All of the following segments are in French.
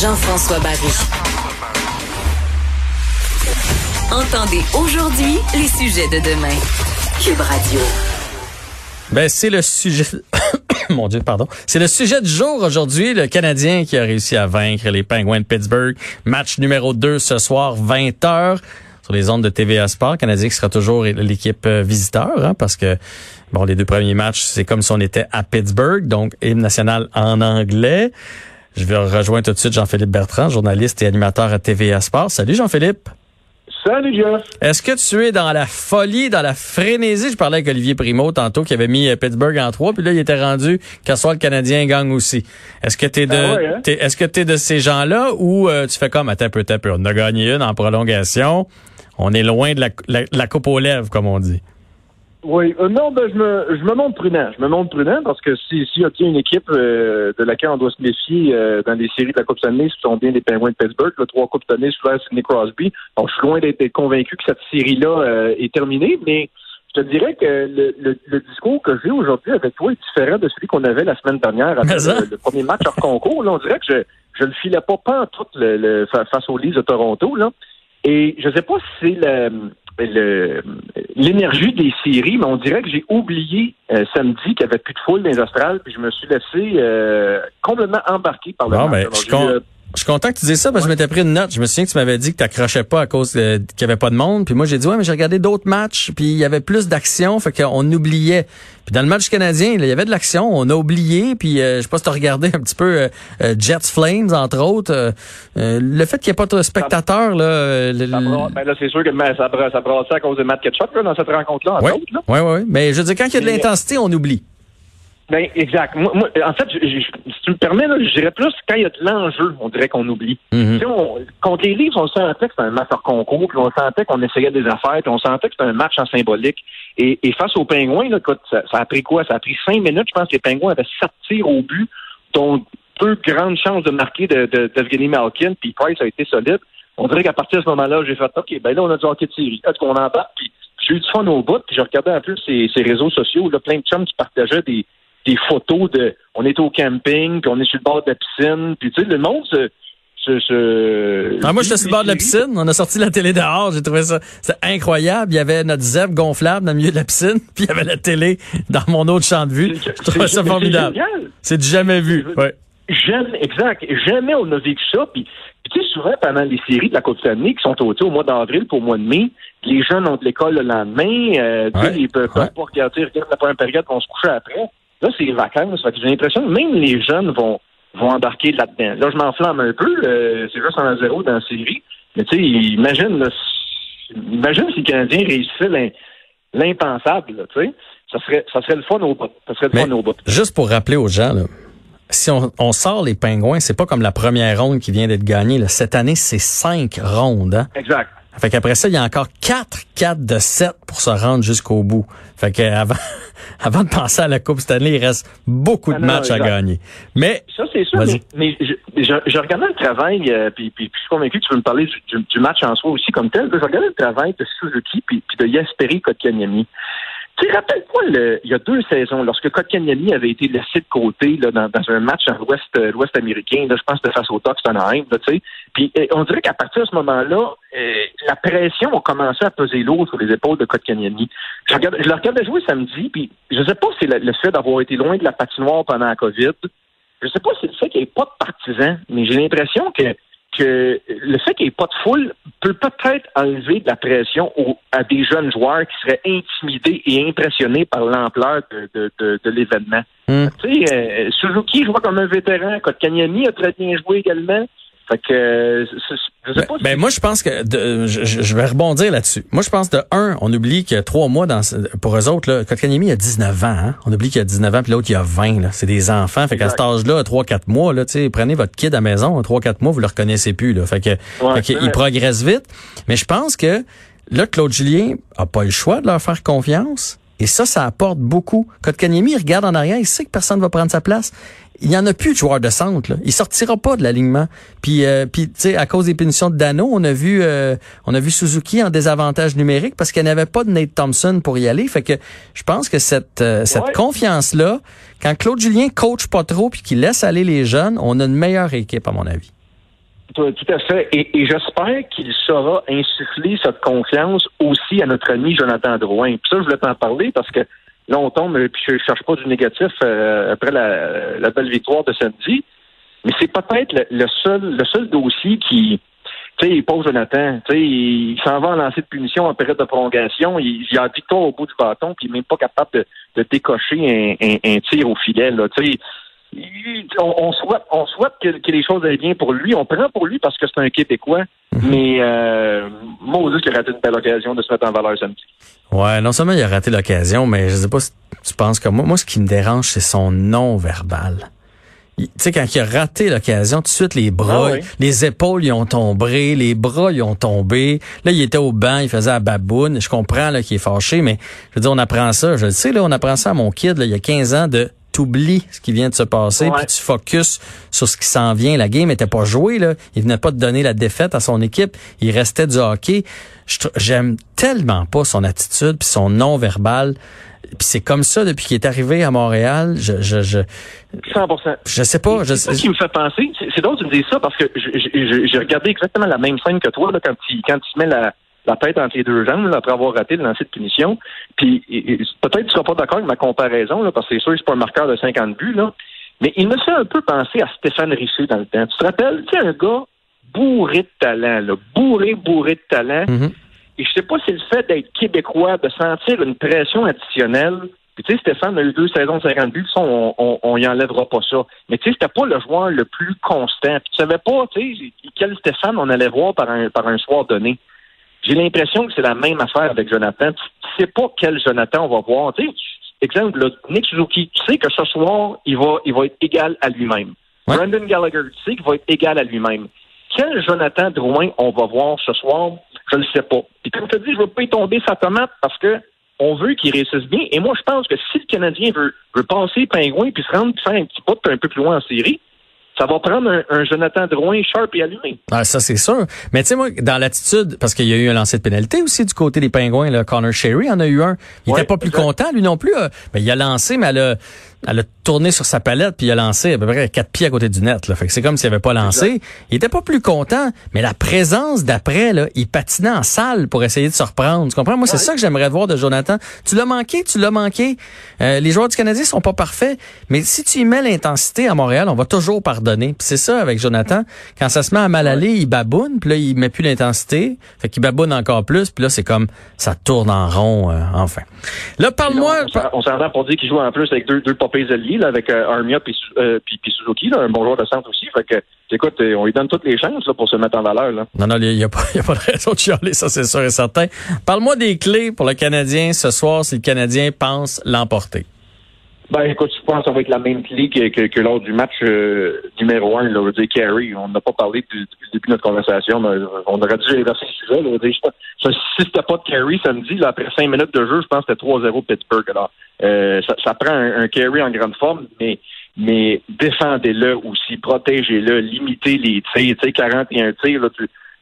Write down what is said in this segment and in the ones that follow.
Jean-François Barry. Entendez aujourd'hui les sujets de demain. Cube Radio. Ben, c'est le sujet. Mon Dieu, pardon. C'est le sujet du jour aujourd'hui, le Canadien qui a réussi à vaincre les Penguins de Pittsburgh. Match numéro 2 ce soir, 20h sur les ondes de TVA Sport. Canadien qui sera toujours l'équipe euh, visiteur, hein, parce que bon, les deux premiers matchs, c'est comme si on était à Pittsburgh, donc hymne national en anglais. Je vais rejoindre tout de suite Jean-Philippe Bertrand, journaliste et animateur à TVA Sport. Salut Jean-Philippe. Salut Jeff. Est-ce que tu es dans la folie, dans la frénésie? Je parlais avec Olivier Primo tantôt qui avait mis euh, Pittsburgh en trois, puis là il était rendu qu'à soit le Canadien gagne aussi. Est-ce que t'es de Ah ouais, hein? t'es- est-ce que t'es de ces gens-là ou euh, tu fais comme attends un peu, peu, on a gagné une en prolongation. On est loin de la, la, la coupe aux lèvres, comme on dit. Oui, euh, non, ben je me je me montre prudent. Je me montre prudent parce que si a bien une équipe euh, de laquelle on doit se méfier euh, dans les séries de la Coupe Stanley, ce sont bien les Penguins de Pittsburgh, le trois Coupes Stanley sous Sidney Crosby. Donc je suis loin d'être convaincu que cette série-là euh, est terminée, mais je te dirais que le, le, le discours que j'ai aujourd'hui avec toi est différent de celui qu'on avait la semaine dernière ça. le, le premier match hors concours. Là, on dirait que je je le filais pas pas en tout le, le- fa- face aux Leafs de Toronto là. Et je sais pas si c'est le- l'énergie des séries, mais on dirait que j'ai oublié euh, samedi qu'il n'y avait plus de foule dans les astrales, puis je me suis laissé euh, complètement embarqué par le match. ben, Alors, je suis content que tu dises ça parce que je m'étais pris une note. Je me souviens que tu m'avais dit que tu n'accrochais pas à cause qu'il n'y avait pas de monde. Puis moi, j'ai dit, ouais, mais j'ai regardé d'autres matchs, puis il y avait plus d'action, fait qu'on oubliait. Puis dans le match canadien, là, il y avait de l'action, on a oublié. Puis euh, je sais pas si tu as regardé un petit peu euh, euh, Jets Flames, entre autres. Euh, euh, le fait qu'il n'y ait pas de spectateurs, là... euh, le- ça bra- ben là, c'est sûr que ça, bra- ça brassait à cause de Matt Ketchup là, dans cette rencontre-là. Là. ouais, ouais. Mais je veux dire, quand il y a de l'intensité, on oublie. Ben, exact. Moi, moi, en fait, je- je- si tu me permets, là, je dirais plus quand il y a de l'enjeu, on dirait qu'on oublie. Tu sais, on- contre les livres, on sentait que c'était un match hors concours, puis on sentait qu'on essayait des affaires, puis on sentait que c'était un match en symbolique. Et, et face aux Pingouins, là, écoute, ça, ça a pris quoi? Ça a pris cinq minutes. Je pense que les Pingouins avaient sept tirs au but, dont deux grandes chances de marquer de, de, d'Evgeny Malkin, puis Price a été solide. On dirait qu'à partir de ce moment-là, j'ai fait OK, ben là, on a du hockey de série. Est-ce qu'on embarque? Puis j'ai eu du fun au bout, puis je regardais un peu ces, ces réseaux sociaux, là, plein de chums qui partageaient des, des photos de on est au camping, puis on est sur le bord de la piscine, puis tu sais, le monde se. se, se Ah, moi, j'étais sur le bord de la piscine. On a sorti la télé dehors. J'ai trouvé ça c'est incroyable. Il y avait notre zèbre gonflable dans le milieu de la piscine, puis il y avait la télé dans mon autre champ de vue. Je trouvais ça formidable. C'est du jamais vu. Ouais. Jamais, exact. Jamais on a vécu ça. Puis, tu sais, souvent, pendant les séries de la Stanley qui sont au, au mois d'avril pour au mois de mai, les jeunes ont de l'école le lendemain. Euh, Ouais, ils peuvent ouais. pas regarder, regarder la première période, vont se coucher après. Là, c'est les vacances. Fait que j'ai l'impression que même les jeunes vont, vont embarquer là-dedans. Là, je m'enflamme un peu. euh, c'est juste en zéro dans la série. Mais tu sais, imagine, là, imagine si les Canadiens réussissaient l'im- l'impensable, tu sais. Ça serait, ça serait le fun au bout. Ça serait le Mais fun au bout. juste pour rappeler aux gens, là, si on, on sort les pingouins, c'est pas comme la première ronde qui vient d'être gagnée. là. Cette année, c'est cinq rondes. Hein? Exact. Fait qu'après ça, il y a encore quatre, quatre de sept pour se rendre jusqu'au bout. Fait que avant, avant de penser à la Coupe Stanley, il reste beaucoup de Ah non, matchs à gagner. Mais Ça, c'est sûr. Mais, mais je, je, je regardais le travail, euh, puis, puis, puis je suis convaincu que tu veux me parler du, du, du match en soi aussi comme tel. Je regardais le travail de Suzuki puis, puis de Yasperi Kotkaniemi. Tu sais, rappelle-toi, le- il y a deux saisons, lorsque Kotkaniemi avait été laissé de côté là, dans, dans un match en l'Ouest, euh, l'Ouest américain, là, je pense c'était face aux Ducks d'Anaheim, là, tu sais. Puis on dirait qu'à partir de ce moment-là, euh, la pression a commencé à peser lourd sur les épaules de Kotkaniemi. Je, regarde- je le regardais jouer samedi, puis je sais pas si le, le fait d'avoir été loin de la patinoire pendant la COVID, je sais pas si c'est le fait qu'il n'y ait pas de partisans, mais j'ai l'impression que, que le fait qu'il n'y ait pas de foule peut peut-être enlever de la pression aux- à des jeunes joueurs qui seraient intimidés et impressionnés par l'ampleur de, de, de, de l'événement. Hmm. Tu sais, euh, Suzuki joue comme un vétéran, Kotkaniemi a très bien joué également. Fait que, euh, je sais Ben, pas si- ben, moi, je pense que de- je, vais rebondir là-dessus. Moi, je pense de un, on oublie que trois mois dans ce- pour eux autres, là, Kotkaniemi a 19 ans. Hein? On oublie qu'il a 19 ans, puis l'autre, il a 20. là. C'est des enfants. Fait qu'à cet âge-là, à 3-4 mois, là, prenez votre kid à la maison, à 3-4 mois, vous le reconnaissez plus. Là. Fait que, Ouais, fait qu'il progresse vite. Mais je pense que là, Claude Julien a pas le choix de leur faire confiance. Et ça, ça apporte beaucoup. Kotkaniemi, il regarde en arrière, il sait que personne ne va prendre sa place. Il n'y en a plus de joueurs de centre. Là. Il sortira pas de l'alignement. Puis, euh, puis tu sais, à cause des punitions de Dano, on a vu, euh, on a vu Suzuki en désavantage numérique parce qu'il n'y avait pas de Nate Thompson pour y aller. Fait que je pense que cette, euh, cette Ouais. confiance là, quand Claude Julien coach pas trop puis qu'il laisse aller les jeunes, on a une meilleure équipe à mon avis. Tout à fait. Et, j'espère qu'il saura insuffler cette confiance aussi à notre ami Jonathan Drouin. Puis ça, je voulais t'en parler parce que là, on tombe, puis je cherche pas du négatif euh, après la, belle victoire de samedi. Mais c'est peut-être le, seul le seul dossier qui, tu sais, il pose Jonathan. Tu sais, il, s'en va en lancer de punition en période de prolongation. Il, il a victoire au bout du bâton, puis il n'est même pas capable de, décocher un, tir au filet. Tu sais, on, souhaite, on souhaite que, les choses aillent bien pour lui. On prend pour lui parce que c'est un Québécois. Mhm. Mais euh, Moses qui a raté une belle occasion de se mettre en valeur samedi. Ouais, non seulement il a raté l'occasion, mais je sais pas si tu penses comme moi. Moi, ce qui me dérange, c'est son non verbal. Tu sais, quand il a raté l'occasion, tout de suite, les bras, ah les épaules, ils ont tombé, les bras, ils ont tombé. Là, il était au banc, il faisait la baboune. Je comprends là qu'il est fâché, mais je veux dire, on apprend ça. Je le sais, là, on apprend ça à mon kid, là, il y a 15 ans, de t'oublies ce qui vient de se passer, puis tu focuses sur ce qui s'en vient. La game était pas jouée, là. Il venait pas de donner la défaite à son équipe. Il restait du hockey. J'aime tellement pas son attitude puis son non-verbal. Puis c'est comme ça depuis qu'il est arrivé à Montréal. Je, je, je 100%. Je sais pas. Je sais... ce qui me fait penser. C'est drôle de me dire ça parce que j'ai regardé exactement la même scène que toi là, quand il quand il met la la tête entre les deux jambes après avoir raté le lancer de punition. Puis peut-être tu seras pas d'accord avec ma comparaison, là, parce que c'est sûr que c'est pas un marqueur de 50 buts, là. Mais il me fait un peu penser à Stéphane Richer dans le temps. Tu te rappelles, tu sais, un gars bourré de talent, là, bourré, bourré de talent. Mm-hmm. Et je sais pas si le fait d'être québécois, de sentir une pression additionnelle. Puis tu sais, Stéphane a eu deux saisons de 50 buts, on, on, on y enlèvera pas ça. Mais tu sais, c'était pas le joueur le plus constant. Puis tu savais pas, tu sais, quel Stéphane on allait voir par un, par un soir donné. J'ai l'impression que c'est la même affaire avec Jonathan. Tu sais pas quel Jonathan on va voir. Tu sais, exemple, Nick Suzuki, tu sais que ce soir, il va, il va être égal à lui-même. Brandon Gallagher, tu sais qu'il va être égal à lui-même. Quel Jonathan Drouin on va voir ce soir, je ne le sais pas. Puis comme tu dis, je ne veux pas y tomber sa tomate parce que on veut qu'il réussisse bien. Et moi, je pense que si le Canadien veut, veut passer pingouin puis se rendre faire un petit pas un peu plus loin en série, ça va prendre un, Jonathan Drouin sharp et allumé. Ah, ça, c'est sûr. Mais tu sais, moi, dans l'attitude, parce qu'il y a eu un lancer de pénalité aussi du côté des Pingouins, là, Connor Sherry en a eu un. Il était pas plus content, lui non plus. Ben, il a lancé, mais elle a, elle a tourné sur sa palette puis il a lancé à peu près quatre pieds à côté du net. Là. Fait que c'est comme s'il avait pas lancé. Il était pas plus content, mais la présence d'après, là, il patinait en salle pour essayer de se reprendre. Tu comprends? Moi, c'est ça que j'aimerais voir de Jonathan. Tu l'as manqué, tu l'as manqué. Euh, les joueurs du Canadien sont pas parfaits, mais si tu y mets l'intensité à Montréal, on va toujours pardonner. Puis c'est ça avec Jonathan. Quand ça se met à mal aller, il baboune, puis là, il met plus l'intensité. Fait qu'il baboune encore plus, puis là, c'est comme ça tourne en rond, euh, enfin. Là, parle-moi... On s'entend pour dire qu'il joue en plus avec deux, deux alliés, là, avec euh, Armia euh, puis, Suzuki, là, un bon joueur de centre aussi. Fait que, écoute, euh, on lui donne toutes les chances là, pour se mettre en valeur. Là. Non, non, il n'y a, pas, a pas de raison de chialer, ça c'est sûr et certain. Parle-moi des clés pour le Canadien ce soir si le Canadien pense l'emporter. Ben, écoute, je pense que ça va être la même clé que, lors du match numéro un, là, on dire Carey. On n'a pas parlé depuis, le début de notre conversation, mais on aurait dû inverser le sujet. Là, dire, si c'était pas de Carey samedi, là, après cinq minutes de jeu, je pense que c'était 3-0 Pittsburgh. Alors, euh, ça, prend un, carry en grande forme, mais mais défendez-le aussi, protégez-le, limitez les tirs, tu sais, 41 tirs, là,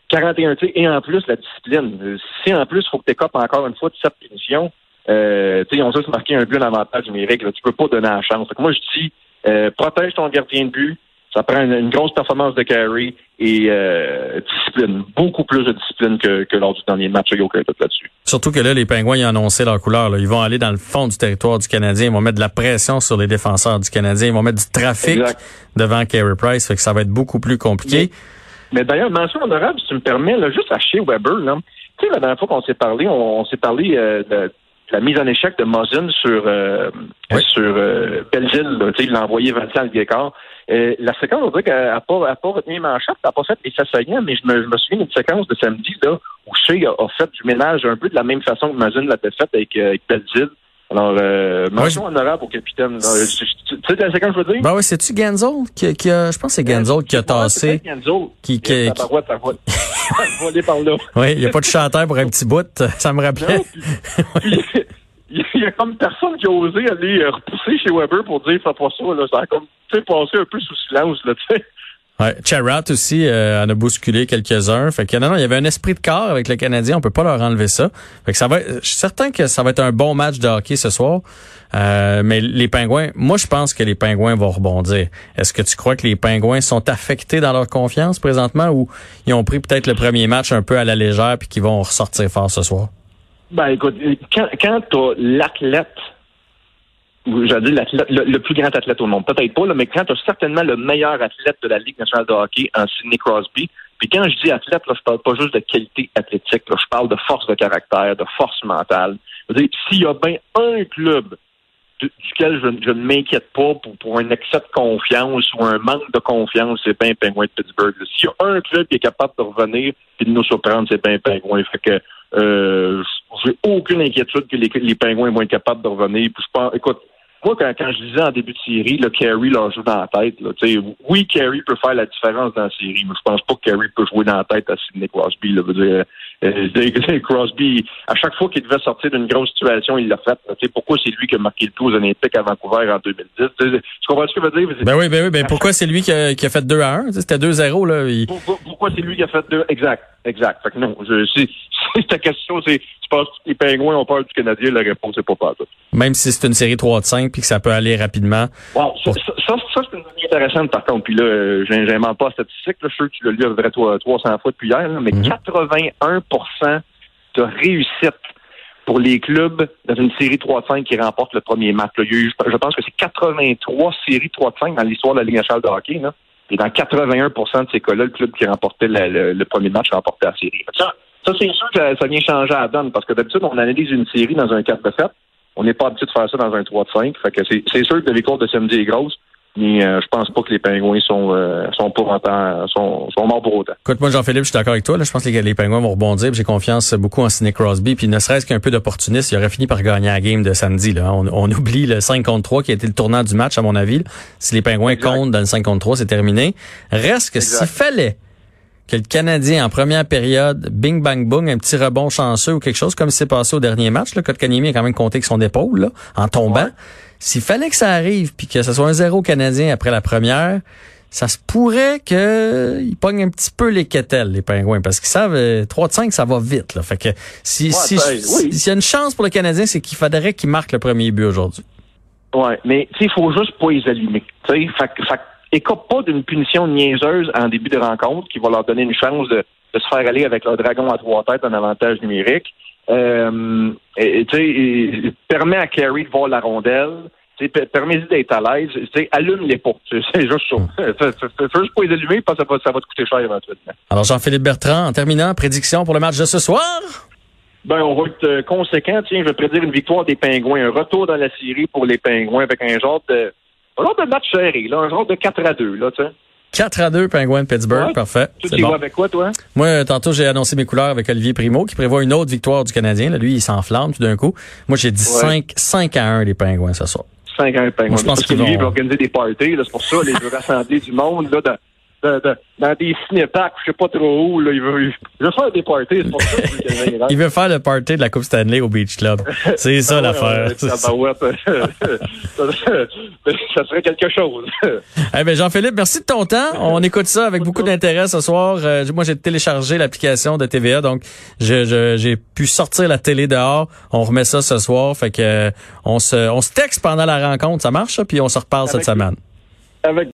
41 tirs, et en plus, la discipline. Si en plus, il faut que tu écopes encore une fois de cette punition, euh, ils ont juste marqué un but d'avantage numérique, là, tu peux pas donner la chance. moi, je dis, euh, protège ton gardien de but, ça prend une, grosse performance de carry et euh, discipline, beaucoup plus de discipline que, que lors du dernier match. Il n'y a aucun doute là-dessus. Surtout que là, les Pingouins ils ont annoncé leur couleur. Là. Ils vont aller dans le fond du territoire du Canadien. Ils vont mettre de la pression sur les défenseurs du Canadien. Ils vont mettre du trafic devant Carey Price. Fait que ça va être beaucoup plus compliqué. Mais, d'ailleurs, mention honorable, si tu me permets, là, juste à chez Weber, là, tu sais, la dernière fois qu'on s'est parlé, on, s'est parlé euh, de la mise en échec de Mosin sur euh, sur euh, il l'a envoyé Vincent Guécard. Euh, la séquence, on dirait qu'elle n'a pas, pas retenu les manchettes, elle n'a pas fait les saillants, mais je me, je me souviens d'une séquence de samedi là, où Shea a, fait du ménage un peu de la même façon que Mosin l'avait fait avec, euh, avec Belleville. Alors, euh, mention honorable au capitaine. Tu sais la séquence, je veux dire? Ben oui, c'est-tu Genzel qui, qui a, je pense que c'est Genzel qui a tassé. Genzel. Qui, qui, qui... Par là. Oui, il n'y a pas de chanteur pour un petit bout, ça me rappelait. il y a comme personne qui a osé aller repousser chez Weber pour dire fais pas ça. Là. Ça a comme passé un peu sous silence. Là, sais. Ouais, Charat aussi euh, en a bousculé quelques-uns. Fait que non, non, il y avait un esprit de corps avec le Canadien. On peut pas leur enlever ça. Fait que ça va. Je suis certain que ça va être un bon match de hockey ce soir. Euh, mais les Pingouins, moi je pense que les Pingouins vont rebondir. Est-ce que tu crois que les Pingouins sont affectés dans leur confiance présentement ou ils ont pris peut-être le premier match un peu à la légère puis qu'ils vont ressortir fort ce soir? Ben écoute, quand, quand tu as l'athlète j'allais dire le, le, plus grand athlète au monde. Peut-être pas, là, mais quand tu as certainement le meilleur athlète de la Ligue nationale de hockey en Sidney Crosby. Puis quand je dis athlète, là, je parle pas juste de qualité athlétique, là, je parle de force de caractère, de force mentale. S'il y a bien un club duquel je, je ne m'inquiète pas pour, pour, un excès de confiance ou un manque de confiance, c'est bien Penguin de Pittsburgh. S'il y a un club qui est capable de revenir et de nous surprendre, c'est bien Penguin. Fait que euh, j'ai aucune inquiétude que les, les Pingouins vont être capables de revenir. Puis je pense, écoute, moi, quand, quand je disais en début de série, le Carey leur joue dans la tête. Là, oui, Carey peut faire la différence dans la série, mais je pense pas que Carey peut jouer dans la tête à Sidney Crosby. Là, dire, euh, Crosby, à chaque fois qu'il devait sortir d'une grosse situation, il l'a fait. Pourquoi c'est lui qui a marqué le coup aux Olympiques à Vancouver en 2010? Tu comprends ce que je veux dire? Ben oui, ben oui, ben pourquoi c'est lui qui a, qui a, fait 2 à 1? C'était 2-0. là. Il... Pourquoi, pourquoi c'est lui qui a fait 2? Exact, exact. Fait que non, je, si, si ta question, c'est tu penses que les Pingouins ont peur du Canadien? La réponse est pas pas Même si c'est une série 3 de 5 puis que ça peut aller rapidement. Wow, ça, ça, ça, ça c'est une intéressante par contre. Puis là, euh, j'invente pas la statistique. Là, je suis sûr que tu l'as lu à peu près 300 fois depuis hier, là, mais mm -hmm. 81% de réussite pour les clubs dans une série 3-5 qui remporte le premier match. Là. Il y a eu, je pense que c'est 83 séries 3-5 dans l'histoire de la Ligue nationale de hockey. Là. Et dans 81% de ces cas-là, le club qui remportait le, le, le premier match remportait la série. Ça, ça c'est sûr que ça, ça, vient changer à la donne parce que d'habitude, on analyse une série dans un 4 de 7. On n'est pas habitué de faire ça dans un 3 de 5. Fait que c'est sûr que la victoire de samedi est grosse. Mais euh, je pense pas que les pingouins sont euh, sont pour autant sont, sont morts pour autant. Écoute, moi Jean-Philippe, je suis d'accord avec toi. Là, je pense que les, les pingouins vont rebondir. J'ai confiance beaucoup en Sidney Crosby. Puis ne serait-ce qu'un peu d'opportuniste, il aurait fini par gagner la game de samedi. Là. On, on, oublie le 5 contre 3 qui a été le tournant du match, à mon avis. Si les pingouins exact. comptent dans le 5 contre 3, c'est terminé. Reste que s'il fallait que le Canadien, en première période, bing, bang, boom, un petit rebond chanceux ou quelque chose, comme c'est passé au dernier match. Le Kotkaniemi a quand même compté avec son épaule, là, en tombant. Ouais. S'il fallait que ça arrive, puis que ce soit un zéro Canadien après la première, ça se pourrait qu'ils pognent un petit peu les quételles, les pingouins, parce qu'ils savent, 3 de 5, ça va vite. Là. Fait que si, ouais, si, ben, oui. s'il y a une chance pour le Canadien, c'est qu'il faudrait qu'il marque le premier but aujourd'hui. Ouais, mais il faut juste pas les allumer. Fait, fait, écope pas d'une punition niaiseuse en début de rencontre qui va leur donner une chance de, de se faire aller avec leur dragon à trois têtes en avantage numérique. Euh, et, et, permet à Carey de voir la rondelle. Permets-y d'être à l'aise. Allume les pots. C'est juste ça. Fais juste pas les allumer parce que ça va, ça va te coûter cher éventuellement. Alors, Jean-Philippe Bertrand, en terminant, prédiction pour le match de ce soir? Ben, on va être conséquent. Tiens, je vais prédire une victoire des Pingouins. Un retour dans la série pour les Pingouins avec un genre de, un genre de match serré, là, un genre de 4 à 2, là, tu sais. 4 à 2, Penguin de Pittsburgh. Ouais. Parfait. Tu bon. avec quoi, toi? Moi, tantôt, j'ai annoncé mes couleurs avec Olivier Primo, qui prévoit une autre victoire du Canadien. Là, lui, il s'enflamme tout d'un coup. Moi, j'ai dit ouais. 5, 5 à 1, les Pingouins, ce soir. 5 à 1, Pingouins. Moi, je pense qu'il vont... va organiser des parties, c'est pour ça, les rassembler du monde, là, dans, de, de, dans des cinéparks, je sais pas trop où, là, il veut, il veut faire des parties, c'est pour ça qu'il Il veut faire le party de la Coupe Stanley au Beach Club. C'est ça, l'affaire. ça serait quelque chose. eh ben, Jean-Philippe, merci de ton temps. On écoute ça avec beaucoup d'intérêt ce soir. Euh, moi, j'ai téléchargé l'application de TVA, donc j'ai je, je, pu sortir la télé dehors. On remet ça ce soir. Fait que, on se, on se texte pendant la rencontre. Ça marche, puis on se reparle avec cette semaine. Avec